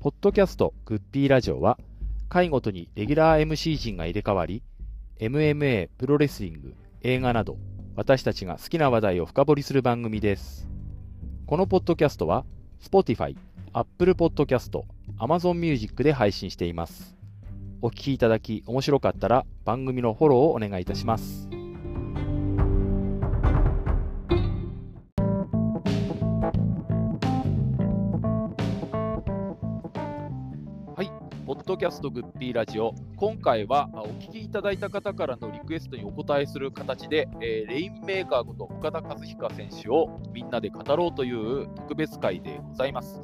ポッドキャストグッピーラジオは、回ごとにレギュラー MC 陣が入れ替わり、MMA、プロレスリング、映画など、私たちが好きな話題を深掘りする番組です。このポッドキャストは、Spotify、Apple Podcast、Amazon Music で配信しています。お聞きいただき面白かったら番組のフォローをお願いいたします。キャストグッピーラジオ、今回はあお聞きいただいた方からのリクエストにお答えする形で、えーレインメーカーこと岡田和彦選手をみんなで語ろうという特別会でございます。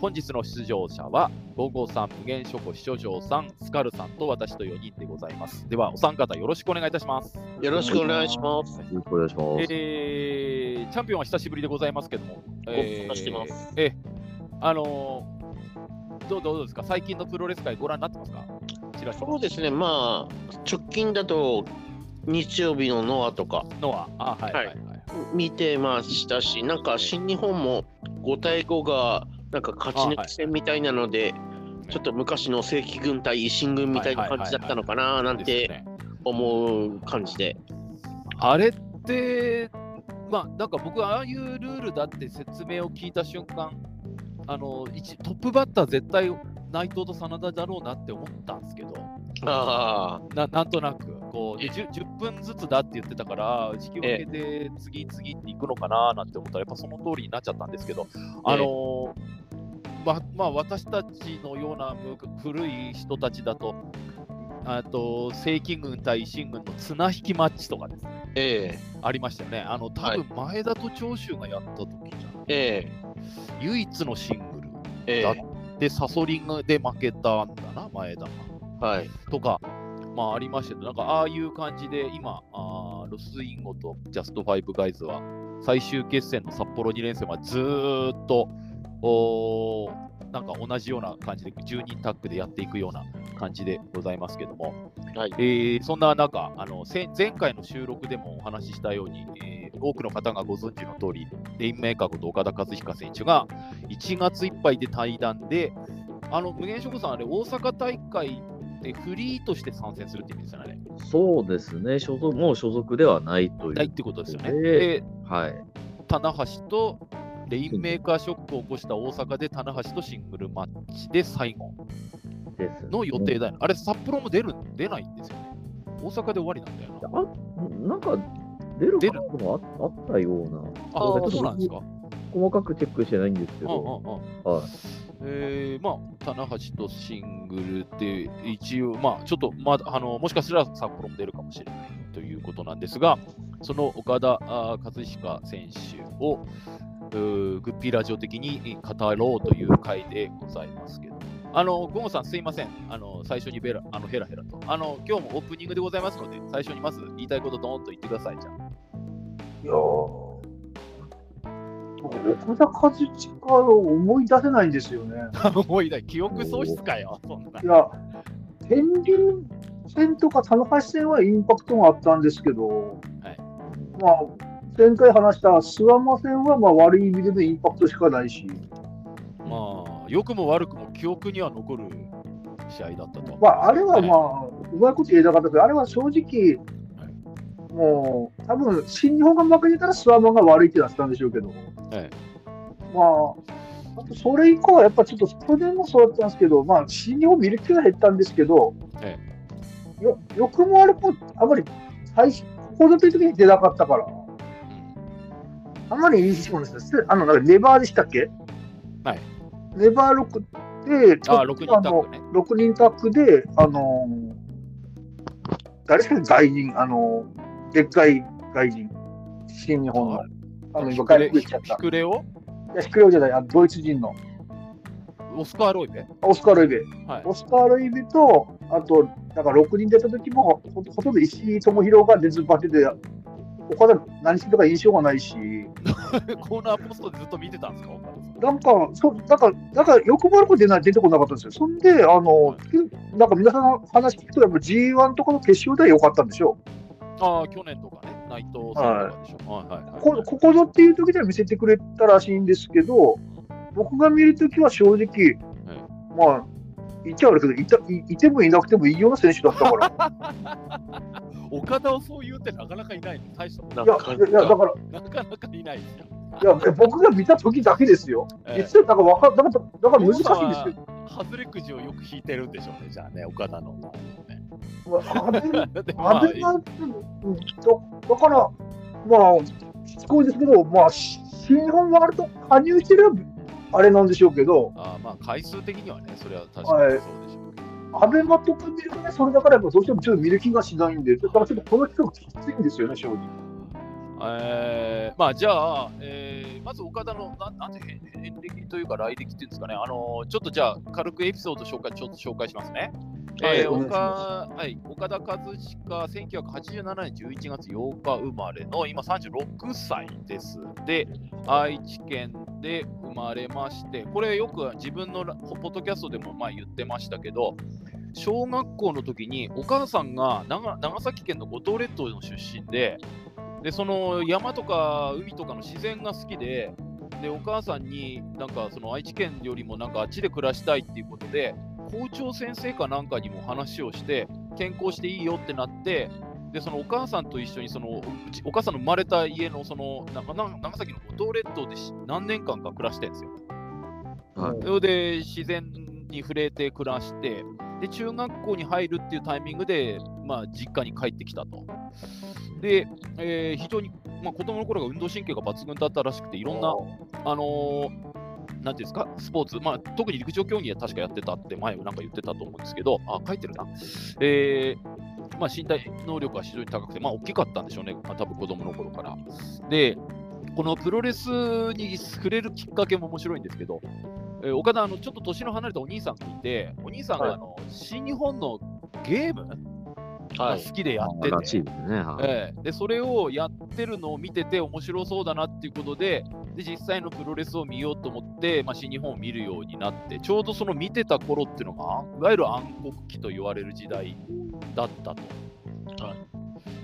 本日の出場者は、55さん、無限諸子視聴者さん、スカルさんと私と4人でございます。では、お三方よろしくお願いいたします。よろしくお願いします。よろしくお願いします。えー、チャンピオンは久しぶりでございますけども、えご無沙汰してますえーあのーどうどうですか、最近のプロレス界ご覧になってますか？そうですね、まあ、直近だと日曜日のノアとか。のは、あ、はい、は、はいいはい。見てましたし、なんか新日本も5対5がなんか勝ち抜き戦みたいなので、ちょっと昔の正規軍対維新軍みたいな感じだったのかななんて思う感じで。あれって、まあ、なんか僕、ああいうルールだって説明を聞いた瞬間、あの一トップバッター絶対内藤と真田だろうなって思ったんですけど、あななんとなく。こうで 10, 10分ずつだって言ってたから、時期を分けて次、次っていくのかななんて思ったら、やっぱその通りになっちゃったんですけど、あのーままあ、私たちのようなむ古い人たちだと、あと正規軍対維新軍の綱引きマッチとかですね、あ、え。ありましたよね。あの多分前田と長州がやった時じゃん、ええ唯一のシングルええだえで、サソリンで負けたんだな、前田が。えはい。とか、まあありましたけど、なんかああいう感じで、今、あーロスインゴとジャストファイブガイズは、最終決戦の札幌2連戦はずーっと、おーなんか同じような感じで、10人タッグでやっていくような感じでございますけども、はいえーそんな中あの、せ前回の収録でもお話ししたように、えー多くの方がご存知の通り、レインメーカーこと岡田和彦選手が1月いっぱいで対談で、あの無限諸子さん、あれ、大阪大会でフリーとして参戦するって意味ですよね。そうですね、所属もう所属ではないという。ないってことですよね。でで、はい。棚橋とレインメーカーショックを起こした大阪で棚橋とシングルマッチで最後の予定だよね。あれ、札幌も出る出ないんですよね。大阪で終わりなんだよな。あなんか出る出るカードもああったような。あそうなんですか？細かくチェックしてないんですけど。うんはい。えー、まあ、棚橋とシングルって、一応、まあ、ちょっと、まだ、あの、もしかしたら札幌も出るかもしれないということなんですが、その岡田和彦選手を、グッピーラジオ的に語ろうという回でございますけど、あの、ゴンさん、すいません。あの、最初にベラ、あの、ヘラヘラと。あの、今日もオープニングでございますので、最初にまず言いたいことどーんと言ってください、じゃいやー僕岡田和親を思い出せないんですよね。あ。もういいだ、記憶喪失かよ、そんな。いや、天竜戦とか棚橋戦はインパクトがあったんですけど、はいまあ、前回話した諏訪間戦はまあ悪い意味でのインパクトしかないし、まあ、良くも悪くも記憶には残る試合だったと。まあ、あれはまあ、うまいこと言えなかったけど、あれは正直、もう、多分新日本が負けてたら諏訪間が悪いってなってたんでしょうけど、えまあ、あとそれ以降はやっぱちょっと去年もそうだったんですけど、まあ、新日本見る気が減ったんですけど、えよよくも悪くもあまり最初、ここぞという時に出なかったから、あまりいいしもですね、あの、なんかレバーでしたっけ？はい。レバー6で、あ6人タッグね。あの6人タッグで、あのー誰ですかね、外人、あのーでっかい外人、新日本の。あの、今、外ヒクレヒ国行っちゃった。クレオいや、ヒクレオじゃない、あのドイツ人の。オスカー・ロイベ？オスカー・ロイベ。はい。オスカー・ロイベと、あと、だから6人出た時もほ、ほとんど石井智弘が出ずっぱってて、岡田何してたか印象がないし、コーナーポストでずっと見てたんですか？なんか、そうなんか、なんか、よくも悪く出ない、出てこなかったんですよ。そんで、あの、なんか皆さんの話聞くと、やっぱ G1 とかの決勝では良かったんでしょああ、去年とかね、内藤さんとかでしょ。はいはいはいこここぞっていう時では見せてくれたらしいんですけど、僕が見るときは正直、まあ、言っちゃ悪いけどいたい、いてもいなくてもいいような選手だったから。岡田をそう言うってなかなかいないの？大したもんいや、なかいやだから、なかなかいないですよ。いや、僕が見た時だけですよ。ええ実はだからわかだから、だから難しいんですよ。外れくじをよく引いてるんでしょうね、じゃあね、岡田の。ねまあアベマだだから、まあ、しつこいですけど、まあ、し新日本ワールド加入してるあれなんでしょうけど、あまあ、回数的にはね、それは確かにそうでしょうけど。アベマとか見るとね、それだからやっぱどうしてもちょっと見る気がしないんで、だからちょっとこの企画きついんですよね、正直。えーまあじゃあ、えーまず岡田のなんなんて遍遍歴というか来歴っていうんですかね、あのちょっとじゃあ軽くエピソード紹介ちょっと紹介しますね。はいえー岡はい、岡田和親、1987年11月8日生まれの今36歳です。で、愛知県で生まれまして、これよく自分のラポッドキャストでもまあ言ってましたけど、小学校の時にお母さんが長長崎県の五島列島の出身で、でその山とか海とかの自然が好きで、でお母さんになんかその愛知県よりもなんかあっちで暮らしたいっていうことで、校長先生かなんかにも話をして、転校していいよってなって、でそのお母さんと一緒にそのお母さんの生まれた家のそのなんかな長崎の五島列島でし何年間か暮らしてるんですよ。はいそれで自然に触れて暮らして、で中学校に入るっていうタイミングで、まあ、実家に帰ってきたと。で、えー非常に、まあ、子供の頃が運動神経が抜群だったらしくて、いろんな、あのーなんていうんですか、スポーツ、まあ、特に陸上競技は確かやってたって前もなんか言ってたと思うんですけど、あ、書いてるな。えーまあ、身体能力は非常に高くて、まあ、大きかったんでしょうね、まあ、多分子供の頃から。で、このプロレスに触れるきっかけも面白いんですけど、えー岡田、あのちょっと年の離れたお兄さんがいて、お兄さんがあの、新日本のゲームがはい。好きでやってて、らしいですね。はいええでそれをやってるのを見てて面白そうだなっていうことでで実際のプロレスを見ようと思って、まあ、新日本を見るようになってちょうどその見てた頃っていうのがいわゆる暗黒期と言われる時代だったと。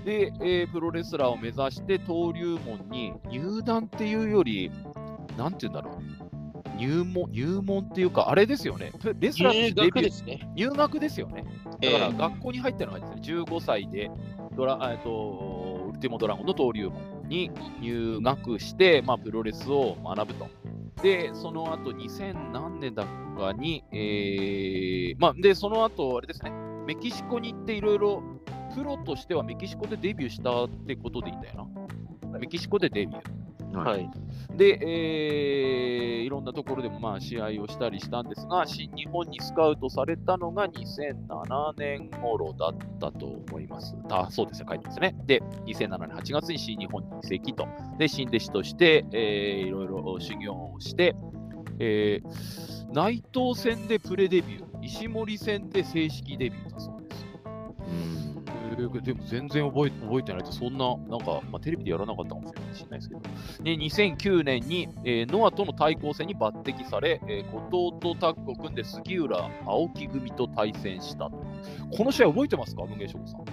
で、えープロレスラーを目指して登竜門に入団っていうよりなんて言うんだろう入門入門っていうかあれですよねプレスラー入としてデビュー学ですね。入学ですよね。だえから学校に入ったのがですね、15歳でドラ、えっと、ウルティモドラゴンの登竜門に入学して、まあ、プロレスを学ぶと。で、その後2000何年だかに、えーまあ、で、その後あれですね、メキシコに行っていろいろ、プロとしてはメキシコでデビューしたってことでいいんだよな。メキシコでデビュー。は。はいい。で、えーいろんなところでもまあ試合をしたりしたんですが、新日本にスカウトされたのが2007年頃だったと思います。あそうですね、書いてますね。で、2007年8月に新日本に移籍と。で、新弟子として、えーいろいろ修行をして、えー内藤戦でプレデビュー、石森戦で正式デビューだそうです。うんえーでも全然覚え覚えてないと、そんな、なんか、まあ、テレビでやらなかったかもしれないですけど、で2009年に、えーノアとの対抗戦に抜擢され、えー後藤とタッグを組んで杉浦、青木組と対戦したと。この試合覚えてますか、文芸翔さん。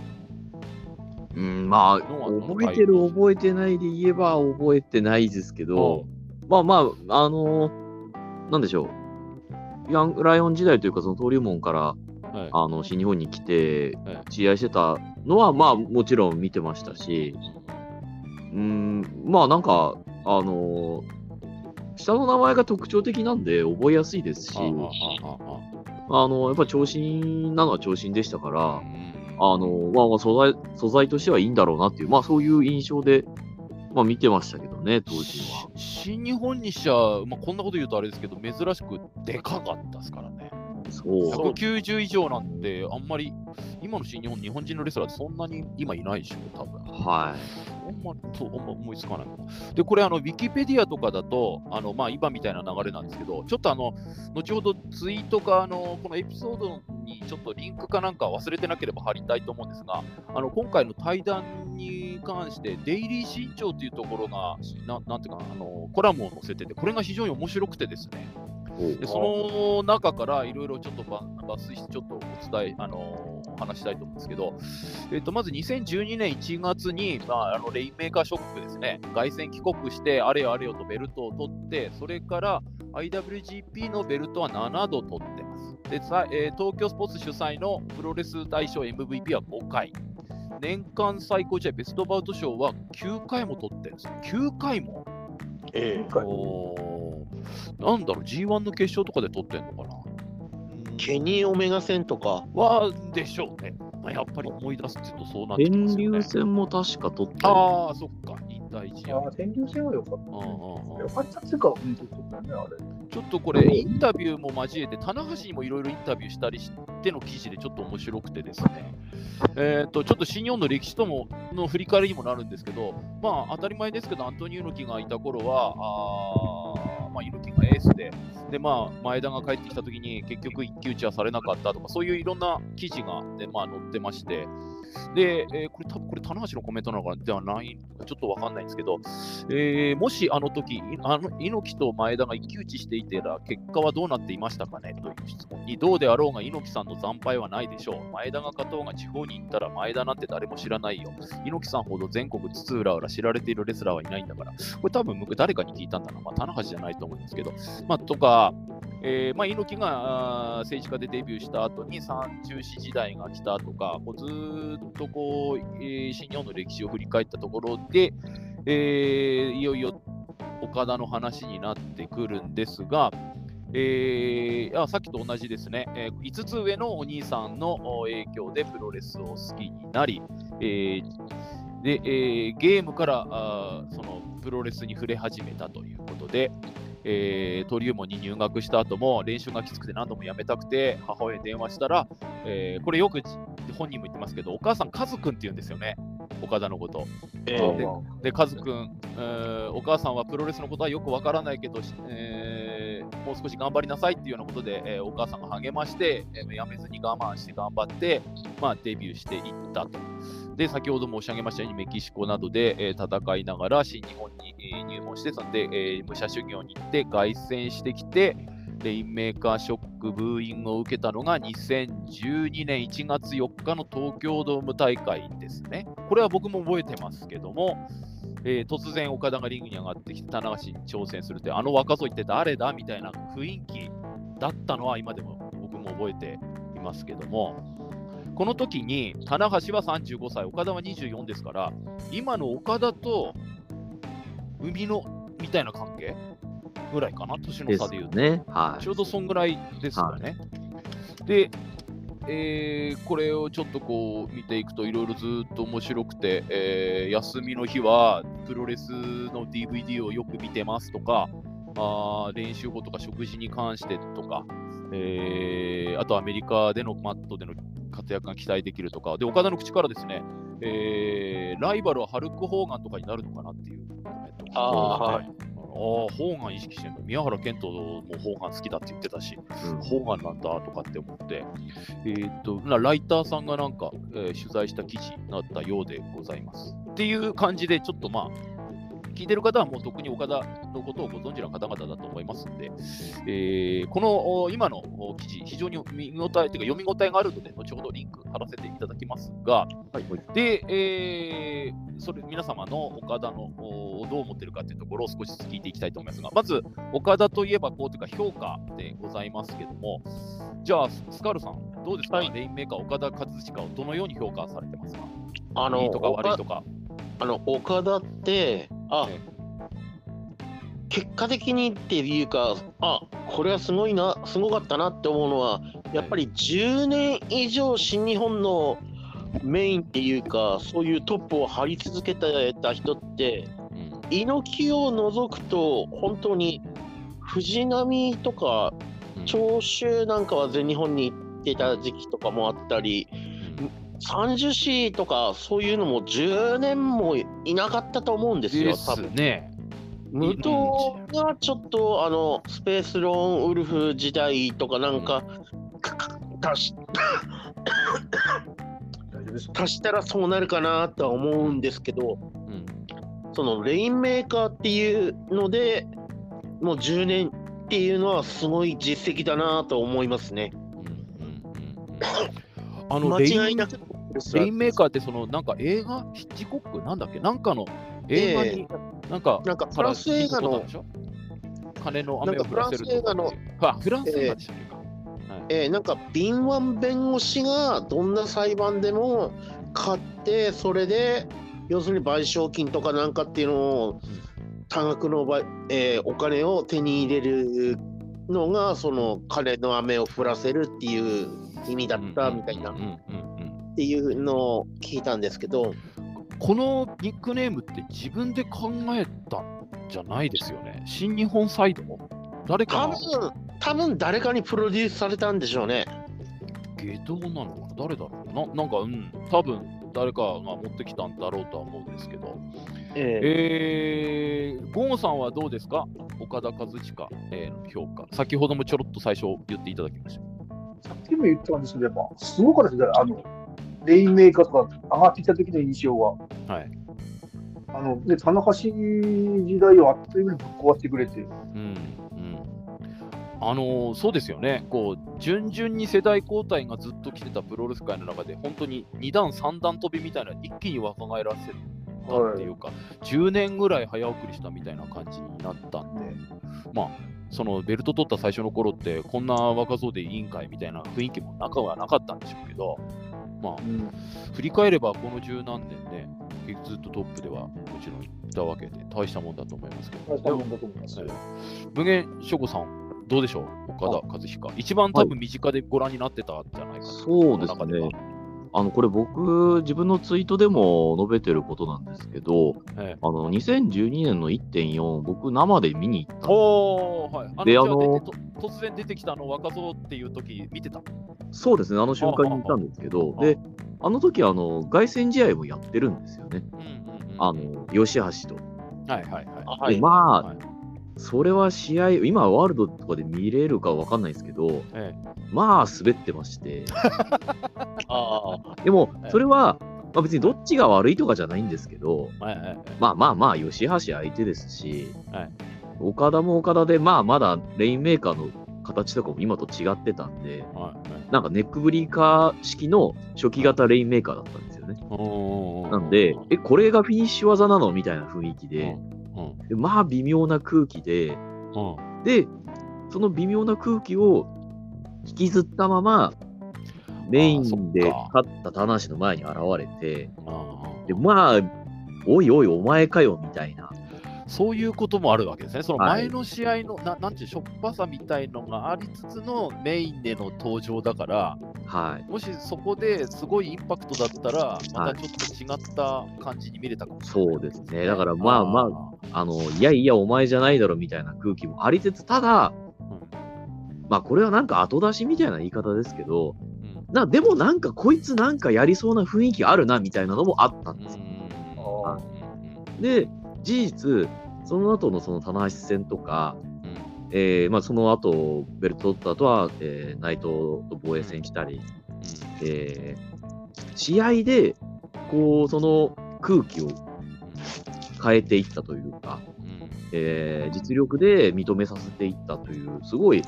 うん、まあ、覚えてる、覚えてないで言えば覚えてないですけど、まあまあ、あのーなんでしょう。ヤングライオン時代というか、その登竜門からはいあの新日本に来てはい試合してたのは、まあもちろん見てましたし、うん、まあなんか、あのー下の名前が特徴的なんで覚えやすいですし、あのやっぱ長身なのは長身でしたから、あうんあのまあまあ素材素材としてはいいんだろうなっていう、まあそういう印象で、まあ見てましたけどね、当時は。し新日本にしちゃ、まあ、こんなこと言うとあれですけど、珍しくでかかったですからね。そう。そう190以上なんて、あんまり、今の新日本、日本人のレスラーそんなに今いないでしょ、多分。はあんまそうあんま思いつかないな。で、これ、あの、ウィキペディアとかだと、あの、まあ、今みたいな流れなんですけど、ちょっとあの、後ほどツイートか、あの、このエピソードにちょっとリンクかなんか忘れてなければ貼りたいと思うんですが、あの、今回の対談に関して、デイリー新潮というところが、ななんていうかな、あの、コラムを載せてて、これが非常に面白くてですね、い。でその中からいろいろちょっとば抜粋してちょっとお伝え、あのーお話したいと思うんですけど、えっとまず2012年1月に、まあ、あのレインメーカーショックですね、凱旋帰国して、あれよあれよとベルトを取って、それから IWGP のベルトは7度取ってます。でさえー東京スポーツ主催のプロレス大賞 MVP は5回。年間最高試合ベストバウト賞は9回も取ってるんですよ。9回もえ回おーなんだろう、G1 の決勝とかで取ってんのかな？えケニー・オメガ戦とか、はでしょうね。まあ、やっぱり思い出すってとそうなってきま天すよね竜。戦も確か取ったよああ、そっか、引退試合。ああ、天竜戦は良かった。うんうんうん良かったっていうか、うん。ちょっとこれ、インタビューも交えて、棚橋にもいろいろインタビューしたりしての記事でちょっと面白くてですね、えー、とちょっと新日本の歴史ともの振り返りにもなるんですけど、まあ当たり前ですけど、アントニオ猪木がいた頃は、あーまあ、いる気がエースで、でまあ、前田が帰ってきたときに結局一騎打ちはされなかったとか、そういういろんな記事が、ねまあ、載ってまして、で、えーこれ多分これ、棚橋のコメントなのかではないのかちょっとわかんないんですけど、えーもしあの時あの猪木と前田が一騎打ちしていてら、結果はどうなっていましたかねという質問に、どうであろうが猪木さんの惨敗はないでしょう。前田が勝とうが地方に行ったら前田なんて誰も知らないよ。猪木さんほど全国津々浦々知られているレスラーはいないんだから。これ多分僕誰かに聞いたんだな。まあ、棚橋じゃないと思うんですけど。まあ、とか、えーまあ、猪木が政治家でデビューした後に三中士時代が来たとか、こうずっとこう、えー新日本の歴史を振り返ったところで、えーいよいよ岡田の話になってくるんですが、えーさっきと同じですね、え5つ上のお兄さんの影響でプロレスを好きになり、えーでえーゲームからあそのプロレスに触れ始めたということで、えー、トリウモに入学した後も練習がきつくて何度も辞めたくて母親に電話したら、えーこれよく本人も言ってますけどお母さんカズくんって言うんですよね岡田のこと。えああえで、カズくん、えーお母さんはプロレスのことはよくわからないけど、しえーもう少し頑張りなさいっていうようなことで、えーお母さんが励まして、えーやめずに我慢して頑張って、まあ、デビューしていったと。で、先ほど申し上げましたように、メキシコなどで、え戦いながら新日本に、え入門して、そんで、え武者修行に行って、凱旋してきて、レインメーカーショック、ブーイングを受けたのが2012年1月4日の東京ドーム大会ですね。これは僕も覚えてますけども、えー突然岡田がリングに上がってきて、棚橋に挑戦するって、あの若造って誰だみたいな雰囲気だったのは今でも僕も覚えていますけども、この時に棚橋は35歳、岡田は24ですから、今の岡田と海野みたいな関係ぐらいかな、年の差でいうと。ね。はいち。ょうどそんぐらいですかね。で、えーこれをちょっとこう見ていくといろいろずっと面白くて、えー休みの日はプロレスの DVD をよく見てますとか、あ練習後とか食事に関してとか、えーあとアメリカでのマットでの活躍が期待できるとか、で岡田の口からですね、えーライバルはハルク・ホーガンとかになるのかなっていうコメントああ、はい。ああ、ホーガン意識してるの？宮原健人もホーガン好きだって言ってたし、うんホーガンなんだとかって思って、えーっと、なライターさんがなんか、えー取材した記事になったようでございます。っていう感じで、ちょっとまあ、聞いてる方はもう特に岡田のことをご存知の方々だと思いますので、えーこのお今のお記事、非常に見応えというか読み応えがあるので、後ほどリンク貼らせていただきますが、はいで、えーそれ皆様の岡田のおどう思ってるかというところを少しずつ聞いていきたいと思いますが、まず岡田といえばこうというか評価でございますけども、じゃあスカルさん、どうですか、はい。レインメーカー岡田和親をどのように評価されてますか？あの、いいとか悪い岡とか。あの岡田って、あ。え結果的にっていうか、あこれはすごいな、すごかったなって思うのは、やっぱり10年以上、新日本のメインっていうか、そういうトップを張り続けてた人って、うん。猪木を除くと、本当に藤波とかうん。長州なんかは全日本に行ってた時期とかもあったり、うん30市とかそういうのも10年もいなかったと思うんですよ、で多分。すね。無糖がちょっとあのスペースローンウルフ時代とかなんか、かか足し足したらそうなるかなとは思うんですけど、うん。そのレインメーカーっていうのでもう10年っていうのはすごい実績だなと思いますね。うんうんうんうん。あの間違いなくレインメーカーってそのなんか映画ヒッチコックなんだっけ？なんかの映画になんかなんかフランス映画の金の雨を降らせるとか。っていうあフランス映画でしたっけか、えーなんか敏腕弁護士がどんな裁判でも勝ってそれで要するに賠償金とかなんかっていうのを多額のば、えーお金を手に入れるのがその金の雨を降らせるっていう意味だったみたいなっていうのを聞いたんですけどこのニックネームって自分で考えたんじゃないですよね。新日本サイド誰か多が分多分誰かにプロデュースされたんでしょうね。下道なのかな？誰だろうな？なんか、うん、多分誰かが持ってきたんだろうとは思うんですけど。ええー、ゴンさんはどうですか？岡田和親、えーの評価。先ほどもちょろっと最初言っていただきました。さっきも言ったんですけど、やっぱすごかったですね。あの、レインメーカーとか上がってきた時の印象が。はい。あの、で、田中氏時代をあっという間にぶっ壊してくれて。うんうんあのーそうですよね、こう順々に世代交代がずっと来てたプロレス界の中で、本当に2段、3段飛びみたいな、一気に若返らせたっていうか、10年ぐらい早送りしたみたいな感じになったんで、まあ、そのベルト取った最初の頃って、こんな若造でいいんかいみたいな雰囲気も中はなかったんでしょうけど、まあ、うん。振り返ればこの十何年ね、ずっとトップではもちろんいたわけで、大したもんだと思いますけど。大したもんだと思います。無限諸子さん、どうでしょう、岡田和親。一番多分身近でご覧になってたんじゃないかな、そうですね。あの、これ僕、自分のツイートでも述べてることなんですけど、ええあの、2012年の1.4、僕生で見に行ったんですおー、はい。あであの突然出てきたの若造っていう時見てた？そうですね、あの瞬間にいたんですけど、あで、あの時あの、凱旋試合もやってるんですよね。うんうんうん、あの、吉橋と。はいはいはい。はいで、まあ、はいそれは試合、今ワールドとかで見れるかわかんないですけど、えまあ滑ってまして。あでもええ、それは、まあ、別にどっちが悪いとかじゃないんですけど、えはいはいはい。まあまあまあ、吉橋相手ですし、はい。岡田も岡田で、まあまだレインメーカーの形とかも今と違ってたんで、はいはい。なんかネックブリーカー式の初期型レインメーカーだったんですよね。なんで、え、これがフィニッシュ技なの？みたいな雰囲気で、うんでまあ微妙な空気で、うんで、その微妙な空気を引きずったまま、メインであ勝った棚橋の前に現れて、うんで、まあ、おいおい、お前かよ、みたいな。そういうこともあるわけですね。そのはい前の試合の、ななんていうしょっぱさみたいのがありつつのメインでの登場だから、はい。もしそこですごいインパクトだったら、またちょっと違った感じに見れたかもしれない、そうですね。だから、まあまあ、あの、いやいや、お前じゃないだろ、みたいな空気もありつつ、ただ、まあ、これはなんか後出しみたいな言い方ですけど、なでもなんかこいつなんかやりそうな雰囲気あるな、みたいなのもあったんです。よ。で、事実、その後のその棚橋戦とか、うん。えーまあ、その後、ベルト取った後は、えー内藤と防衛戦したり、えー試合で、こう、その空気を変えていったというか、うんえー実力で認めさせていったという、すごい、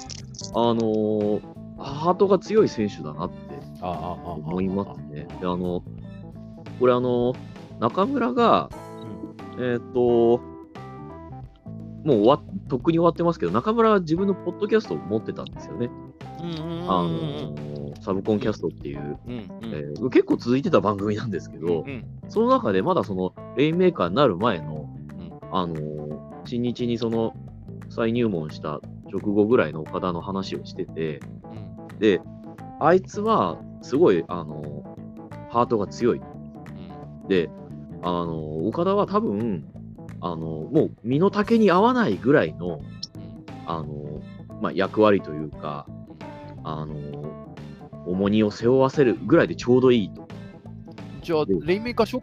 あのーハートが強い選手だなって思いますね。であのこれ、あの中村が、えーっと、もう終わっとっくに終わってますけど、中村は自分のポッドキャストを持ってたんですよね。うんあのサブコンキャストっていう、うんうん。えー結構続いてた番組なんですけど、うんその中でまだそのレインメーカーになる前の、うん。あのー新日にその再入門した直後ぐらいの岡田の話をしてて、うん。で、あいつはすごい、あのーハートが強い。で、あのー岡田は多分、あのーもう身の丈に合わないぐらいの、あのーまあ、役割というか、あのー重荷を背負わせるぐらいでちょうどいいと。じゃあ、でレインメーカーショッ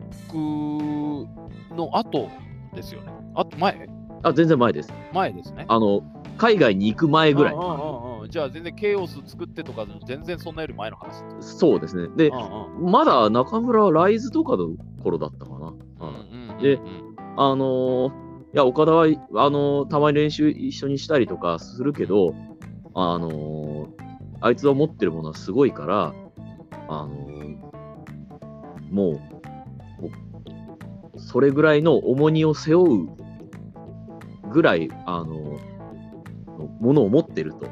クの後ですよね。あと前？あ、全然前です。前ですね。あの、海外に行く前ぐらいうん。うんうんうんじゃあ、全然ケイオス作ってとか、全然そんなより前の話。そうですね。でう、んうんまだ中村はライズとかの頃だったかな。うんうんうんうんであのーいや、岡田は、あのーたまに練習一緒にしたりとかするけど、あのーあいつは持ってるものはすごいから、あのーもう、それぐらいの重荷を背負うぐらい、あのーものを持ってると。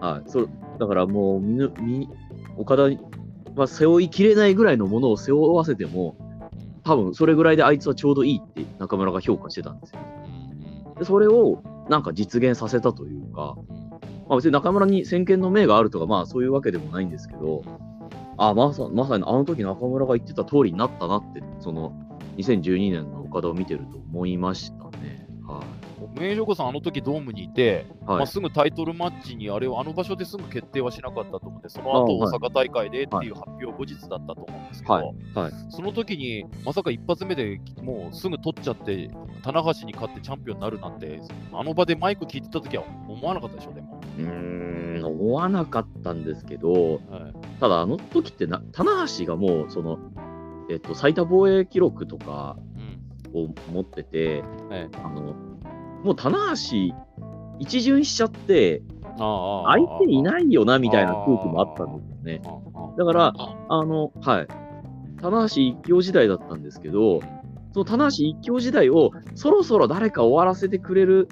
はい、そだからもうみぬみ、岡田は背負いきれないぐらいのものを背負わせても、多分それぐらいであいつはちょうどいいって中村が評価してたんですよ。でそれをなんか実現させたというか、まあ、別に中村に先見の明があるとか、まあそういうわけでもないんですけど、あまさまさにあの時中村が言ってた通りになったなって、その2012年の岡田を見てると思いました。名城子さん、あの時ドームにいて、はい。まあ、すぐタイトルマッチにあれをあの場所ですぐ決定はしなかったと思うんで、その後大阪大会でっていう発表後日だったと思うんですけど、はい。はい。その時にまさか一発目でもうすぐ取っちゃって、棚橋に勝ってチャンピオンになるなんて、あの場でマイク聞いてた時は思わなかったでしょ、でも。うーん、思わなかったんですけど、はい。ただあの時ってな、棚橋がもう、その、えっと、最多防衛記録とかうん。を持ってて、ええあの、もう棚橋、一巡しちゃって、ああ相手いいないよな、みたいな空気もあったんですよね。だから、あの、はい。棚橋一強時代だったんですけど、その棚橋一強時代をそろそろ誰か終わらせてくれる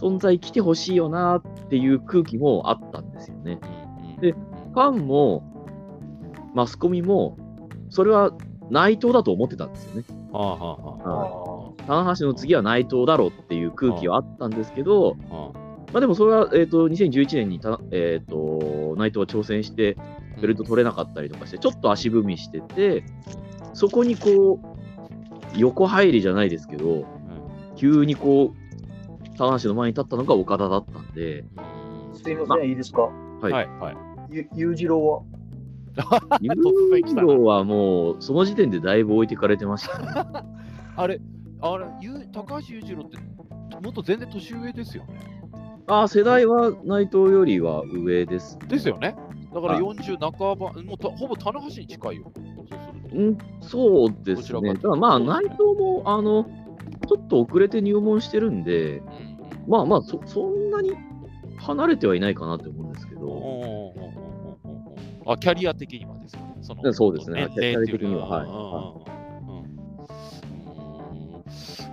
存在来てほしいよなっていう空気もあったんですよね。でファンも、マスコミも、それは内藤だと思ってたんですよね。ああはあは棚橋の次は内藤だろうっていう空気はあったんですけど、まあでもそれは、えっ、と、2011年にた、えっ、と、内藤は挑戦して、あベルト取れなかったりとかして、ちょっと足踏みしてて、そこにこう、横入りじゃないですけど、急にこう、棚橋の前に立ったのが岡田だったんで、すいません、いいですか？はい。はいはい。ゆ裕次郎ユ 突然来た。ーロはもう、その時点でだいぶ置いてかれてましたね。あれ、あれ、ゆう高橋裕次郎って、もっと全然年上ですよね。ああ、世代は内藤よりは上です、ですよね。だからはい40半ば、もうたほぼ棚橋に近いよ。そうすると。うん、そうでどちらかすね。ただまあ、そうですね内藤も、あの、ちょっと遅れて入門してるんで、うんまあまあそ、そんなに離れてはいないかなと思うんですけど、あ、キャリア的にはですね。そのそうですね年齢っていうキャリア的にははいうんうんうんうんうん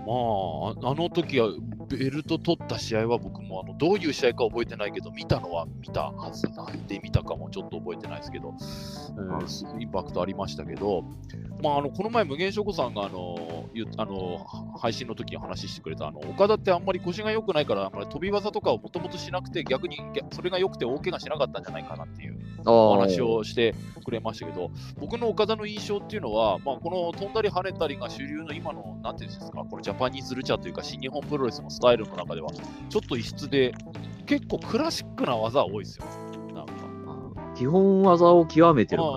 まあ、あの時はベルト取った試合は僕もあのどういう試合か覚えてないけど、見たのは見たはずなんで見たかもちょっと覚えてないですけど、えーすインパクトありましたけど、まあ、あのこの前、無限証拠さんがあのあの配信の時に話してくれたあの岡田ってあんまり腰が良くないから、あんまり飛び技とかをもともとしなくて、逆に逆それが良くて大怪我しなかったんじゃないかなっていうおお話をしてくれましたけど、僕の岡田の印象っていうのは、まあ、この飛んだり跳ねたりが主流の今の、なんていうんですか、このジャパニーズルチャーというか、新日本プロレスのスタイルの中では、ちょっと異質で、結構クラシックな技多いですよ。なんか。基本技を極めてる感あ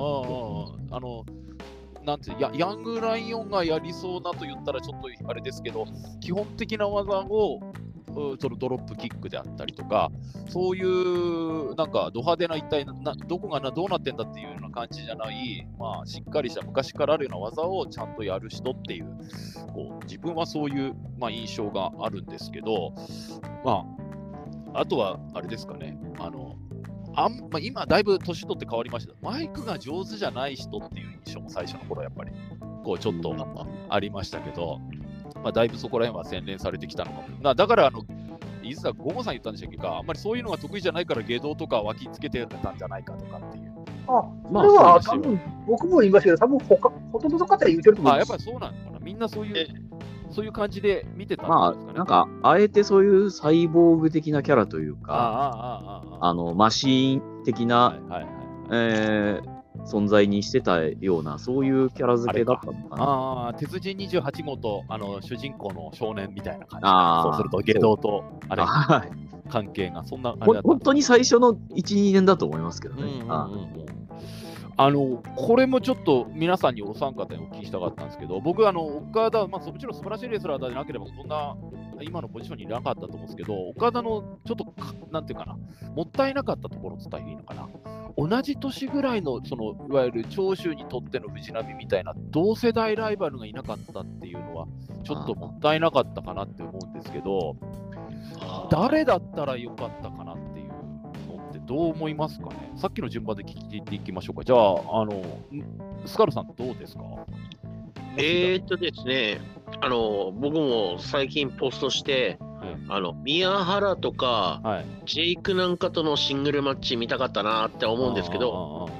ああのなんてヤヤングライオンがやりそうなと言ったらちょっとあれですけど、基本的な技をうそのドロップキックであったりとか、そういうなんかド派手な一体ななどこがなどうなってんだっていうような感じじゃない、まあ、しっかりした昔からあるような技をちゃんとやる人っていう、こう自分はそういう、まあ、印象があるんですけど、まあ、あとはあれですかね、あのあんまあ、今、だいぶ年取って変わりました。マイクが上手じゃない人っていう印象も最初の頃やっぱり、こうちょっとありましたけど、まあ、だいぶそこら辺は洗練されてきたのかも。なだから、あの、いつだ、ゴゴさん言ったんでしたっけか、あんまりそういうのが得意じゃないから、下道とか脇つけてたんじゃないかとかっていう。あ、まあそれはそうですよ多分僕も言いましたけど、多分他ほとんどの方は言ってると思いあ、ます。やっぱりそうなのかな。みんなそういえう、そういう感じで見てたまあんですかね。なんかあえてそういうサイボーグ的なキャラというかああ、ああ、ああ、ああのマシーン的あ、な、はいはいはい。えー存在にしてたようなそういうキャラ付けだったのかな。ああ、鉄人28号とあの主人公の少年みたいな感じ。あーそうすると、下道とあれはい関係がそんな感じ本当に最初の1、2年だと思いますけどね。うんうんうんあのこれもちょっと皆さんにお三方にお聞きしたかったんですけど、僕、あの岡田、まあ、もちろん素晴らしいレスラーでなければ、こんな今のポジションにいなかったと思うんですけど、岡田のちょっとか、なんていうかな、もったいなかったところを伝えていいのかな。同じ年ぐらいの、そのいわゆる長州にとっての藤波みたいな同世代ライバルがいなかったっていうのは、ちょっともったいなかったかなって思うんですけど、誰だったらよかったかなっていうのってどう思いますかね？さっきの順番で聞いていきましょうか。じゃあ、あの、スカルさんどうですか？えーっとですね、あの、僕も最近ポストして、あの宮原とかはい。ジェイクなんかとのシングルマッチ見たかったなって思うんですけど、ど。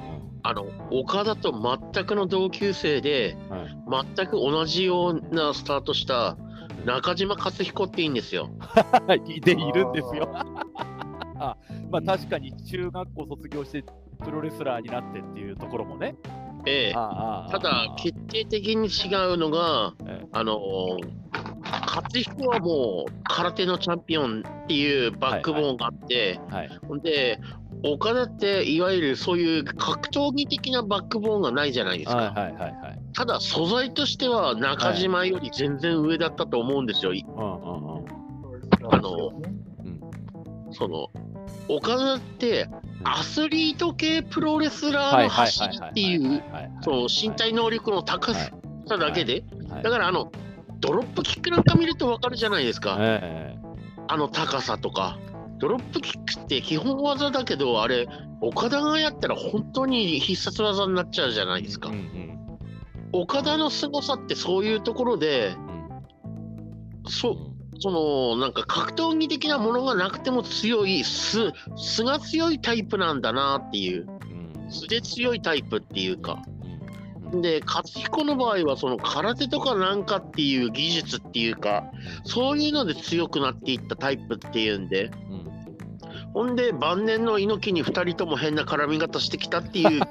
あの岡田と全くの同級生で、はい全く同じようなスタートした中島克彦っていいんですよ。は いで、いるんですよ。あ まあ確かに中学校卒業してプロレスラーになってっていうところもね。ええただ、決定的に違うのが、ええあの勝彦はもう空手のチャンピオンっていうバックボーンがあって、はい。ほんで、岡田っていわゆるそういう格闘技的なバックボーンがないじゃないですか。はいはいはいはい。ただ、素材としては中島より全然上だったと思うんですよ。いうんうんその岡田ってアスリート系プロレスラーの走りっていうその身体能力の高さだけで、はいだからあのドロップキックなんか見ると分かるじゃないですか、えあの高さとか。ドロップキックって基本技だけど、あれ、岡田がやったら本当に必殺技になっちゃうじゃないえですか。うんうん岡田の凄さってそういうところで、うん。そそのなんか格闘技的なものがなくても強い素素が強いタイプなんだなっていう。うん。素で強いタイプっていうか。うんで勝彦の場合はその空手とかなんかっていう技術っていうかそういうので強くなっていったタイプっていうんで。うんほんで晩年の猪木に2人とも変な絡み方してきたっていう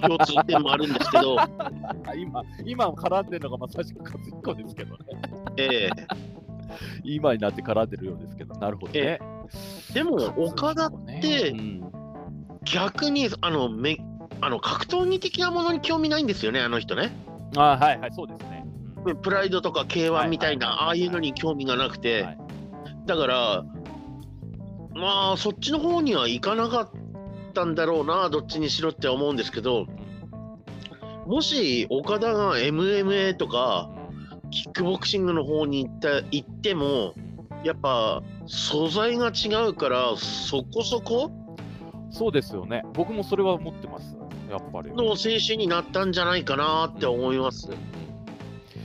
共通点もあるんですけど、あ 今、今絡んでるのがまさしく勝彦ですけどね。え今になって絡んでるようですけど、なるほどね。えでも岡田ってうん。逆にあのめあの格闘技的なものに興味ないんですよね、あの人ね。あはいはい、そうですね。うんプライドとか K1 みたいな、ああいうのに興味がなくて、はいだから、まあ、そっちの方には行かなかったんだろうな、どっちにしろって思うんですけど、もし岡田が MMA とか、キックボクシングの方に行った行っても、やっぱ素材が違うから、そこそこ？そうですよね。僕もそれは思ってます。やっぱり。の選手になったんじゃないかなって思います。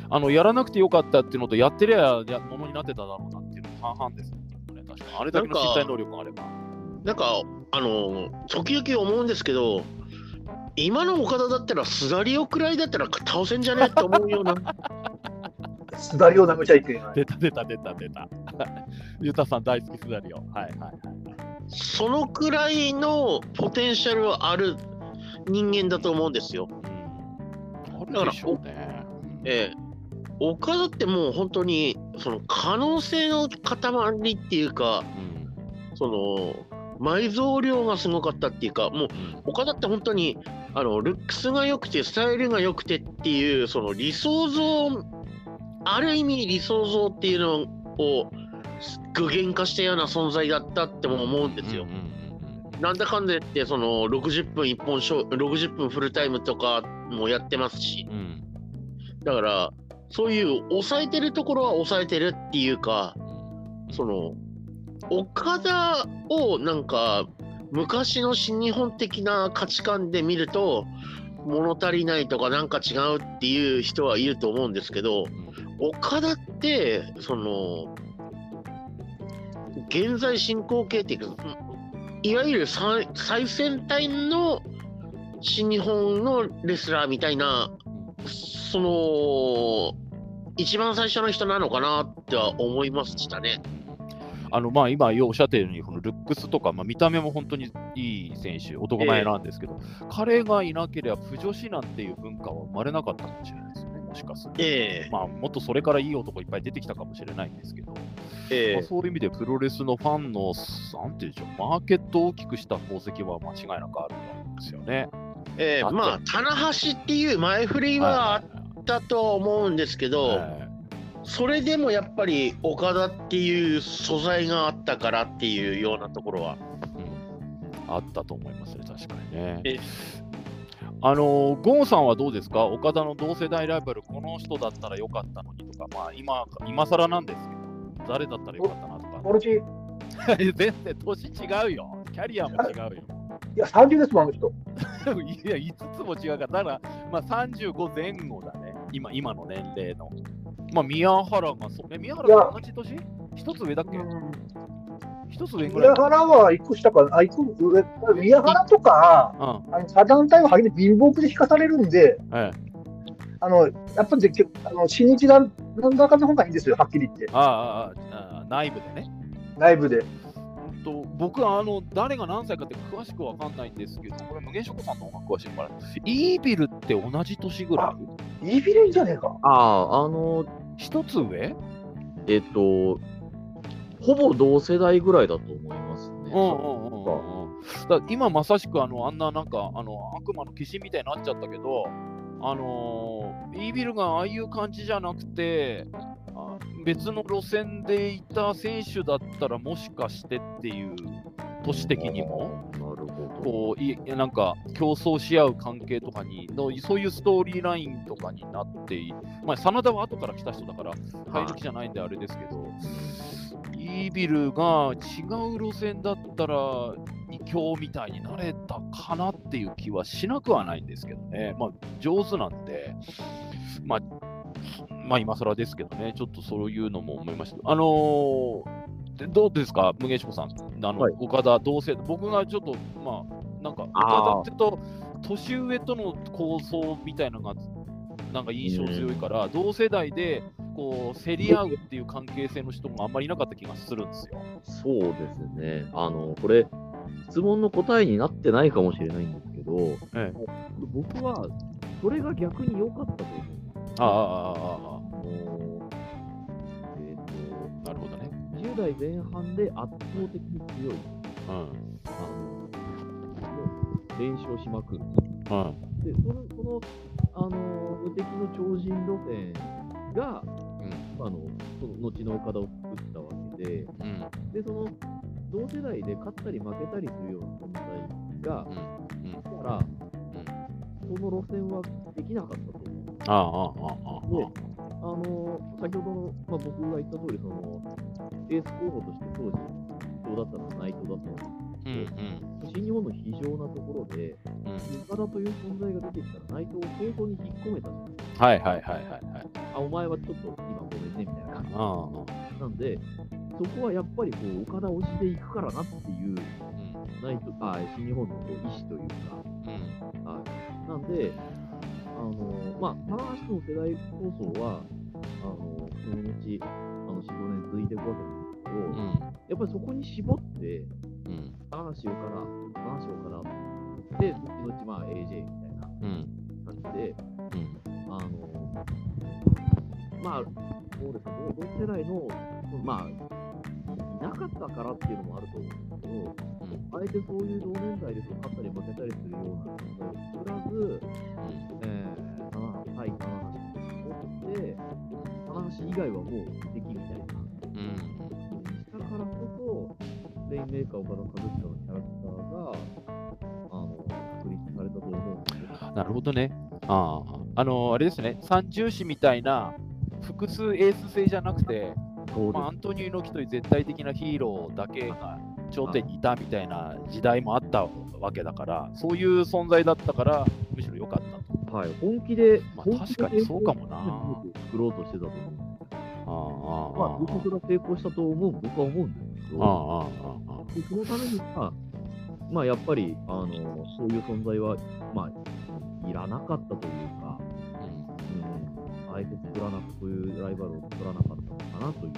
あのやらなくてよかったっていうのと、やってりゃやものになってただろうなっていうの半々ですよね。確かにあれだけのなんか身体能力があれば。なんか、あの、時々思うんですけど、今の岡田だったら、すがりをくらいだったら倒せんじゃねって思うような。すだりをなめちゃいけない。出た出た出た出た。ゆた さん大好きすだりよ。はいはいはい。そのくらいのポテンシャルはある人間だと思うんですよ。うん、あるでしょうね。ええ岡田ってもう本当にその可能性の塊っていうか、うんその埋蔵量がすごかったっていうか、もううん岡田って本当にあのルックスが良くて、スタイルが良くてっていう、その理想像、ある意味理想像っていうのを具現化したような存在だったっても思うんですよ。うんうんなんだかんだ言って、その60分一本ショー、60分フルタイムとかもやってますし、うん。だから、そういう抑えてるところは抑えてるっていうか、その、岡田をなんか、昔の新日本的な価値観で見ると、物足りないとかなんか違うっていう人はいると思うんですけど、岡田って、その、現在進行形っていうか、いわゆる最先端の新日本のレスラーみたいな、その、一番最初の人なのかなっては思いましたね。あのまあ、今、おっしゃったように、このルックスとか、まあ、見た目も本当にいい選手、男前なんですけど、彼がいなければ、不女子なんていう文化は生まれなかったかもしれない、もしかすると。ええまあ、もっとそれからいい男いっぱい出てきたかもしれないんですけど、ええまあ、そういう意味でプロレスのファンの、なんていうんでしょう、マーケットを大きくした功績は間違いなくあると思うんですよね。ええまあ、棚橋っていう前振りはあったとは思うんですけど、はいそれでもやっぱり岡田っていう素材があったからっていうようなところは。うんあったと思いますね、確かにねえ。あのゴンさんはどうですか？岡田の同世代ライバル、この人だったらよかったのにとか、まあ今、今更なんですけど、誰だったらよかったなとか。俺 全然年違うよ。キャリアも違うよ。や、30ですもん、あの人。いや、5つも違うから、だから、まあ、35前後だね。今、今の年齢の。まあ、宮原がそう、え、宮原が同じ年？一つ上だっけ？うん一つ上ぐらい宮。原は一個下かな、あ、一個上、宮原とか、うん。あの他団体は初め貧乏くで引かされるんで、ええ。あのやっぱりであの新日団なんだかの方がいいんですよ、はっきり言って、ああああああ、内部でね。内部で。うんと僕はあの誰が何歳かって詳しくわかんないんですけど、これ、無限職さんの方が詳しいから、イービルって同じ年ぐらい？いいビレンじゃねえか。ああ、あの、一つ上？えっと、ほぼ同世代ぐらいだと思いますね。今まさしくあのあんななんかあの悪魔の化身みたいになっちゃったけど、あのーイービルがああいう感じじゃなくて、あ別の路線でいた選手だったらもしかしてっていう都市的にも。なるほど。こういなんか競争し合う関係とかにのそういうストーリーラインとかになっていまあ真田は後から来た人だから入る気じゃないんであれですけどイービルが違う路線だったら二強みたいになれたかなっていう気はしなくはないんですけどね。まあ上手なんでまあまあ今更ですけどね。ちょっとそういうのも思いました。あのーでどうですか、無限志さん、あの、はい。岡田同世代、僕がちょっと、まあ、なんか、岡田ってと、年上との構想みたいなのが、なんか印象強いから、同世代で、こう、競り合うっていう関係性の人もあんまりいなかった気がするんですよ。そうですね。あの、これ、質問の答えになってないかもしれないんですけど、ええ僕は、それが逆に良かったと思う。ああ、ああ、ああのえっ、あ、なるほどね。と、10代前半で圧倒的に強い、うん。あの、連勝しまくる。うん。で、その、その、あの、無敵の超人路線が、うん。あの、その後の岡田を作ったわけで、うん。で、その、同世代で勝ったり負けたりするような存在が、うん。だから、その路線はできなかったと思う。ああ、ああ、ああ。で、あの先ほどの、まあ、僕が言った通り、その、エース候補として当時、必要だったのは内藤だったんですうん。うん。新日本の非常なところで、う田という存在が出てきたら、内藤を早々に引っ込めたじゃないですか。はいはいはいはいはい。あ、お前はちょっと今ごめんね、みたいな感じ。なんで、そこはやっぱりこう岡田推しでいくからなっていう、内藤あ新日本のこう意思というか、うん。はい、なんで、あのまあ、棚橋の世代構想は、あのその後、あの4、5年続いていくわけなんですけど、うん。やっぱりそこに絞って、うん。棚橋岡田、棚橋岡田、で、後々、まあ、AJ みたいなうん。感じで、うん。あのまあ、そうですね、同同世代の、まあ、いなかったからっていうのもあると思うんですけど、あえてそういう同年代で勝ったり負けたりするような存在を作らず、えー、棚橋対棚橋を持って、棚橋以外はもう敵みたいな、うん。したからこそ、レインメーカー岡田和親のキャラクターが、あの、確立されたと思うんですよ。なるほどね。ああ。あの、あれですね、三重視みたいな複数エース制じゃなくて、まあ、アントニオ猪木という絶対的なヒーローだけが頂点にいたみたいな時代もあったわけだから、そういう存在だったから、むしろ良かったと。はい、本気で、まあ確かにそうかもな作ろうとしてたと思う。ああ、まあ、僕が成功したと思う、僕は思うんですけど、ああ、あそのためには、まあ、やっぱり、あの、そういう存在は、まあ、いらなかったというか、うん、あえて作らなく、そういうライバルを作らなかったのかなという。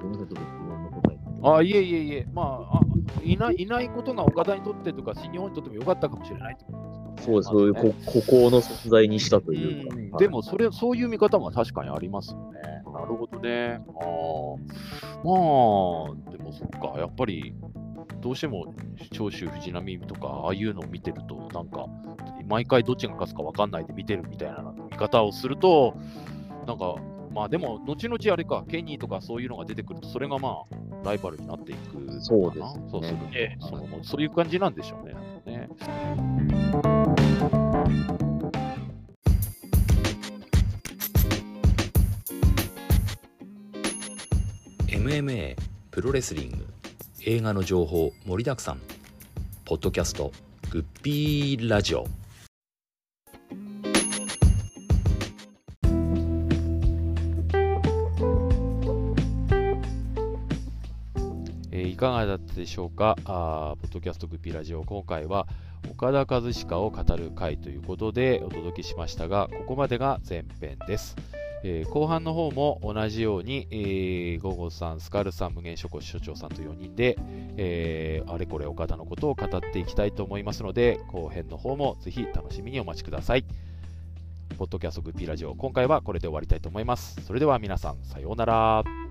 ごめんなさい、ちょっと質問の答え。あいえいえいえ、まあ、あいないいないことが岡田にとってとか、新日本にとっても良かったかもしれないとですねそうです、そういう孤高の存在にしたというか。うんはいでもそれ、そういう見方も確かにありますよね。なるほどね。あーまあ、でもそっか、やっぱり、どうしても長州藤波とか、ああいうのを見てると、なんか、毎回どっちが勝つか分かんないで見てるみたいな見方をすると、なんか、まあでも、後々あれか、ケニーとかそういうのが出てくると、それがまあ、ライバルになっていくのかな。そうですねそうするとええそのそういう感じなんでしょうね。MMA プロレスリング。映画の情報盛りだくさん。ポッドキャストグッピーラジオ。かがだったでしょうか？あポッドキャストグッピーラジオ、今回は岡田和親を語る回ということでお届けしましたが、ここまでが前編です。えー後半の方も同じように、えーゴゴさん、スカルさん、無限諸子所長さんと4人で、えーあれこれ岡田のことを語っていきたいと思いますので、後編の方もぜひ楽しみにお待ちください。ポッドキャストグッピーラジオ、今回はこれで終わりたいと思います。それでは皆さん、さようなら。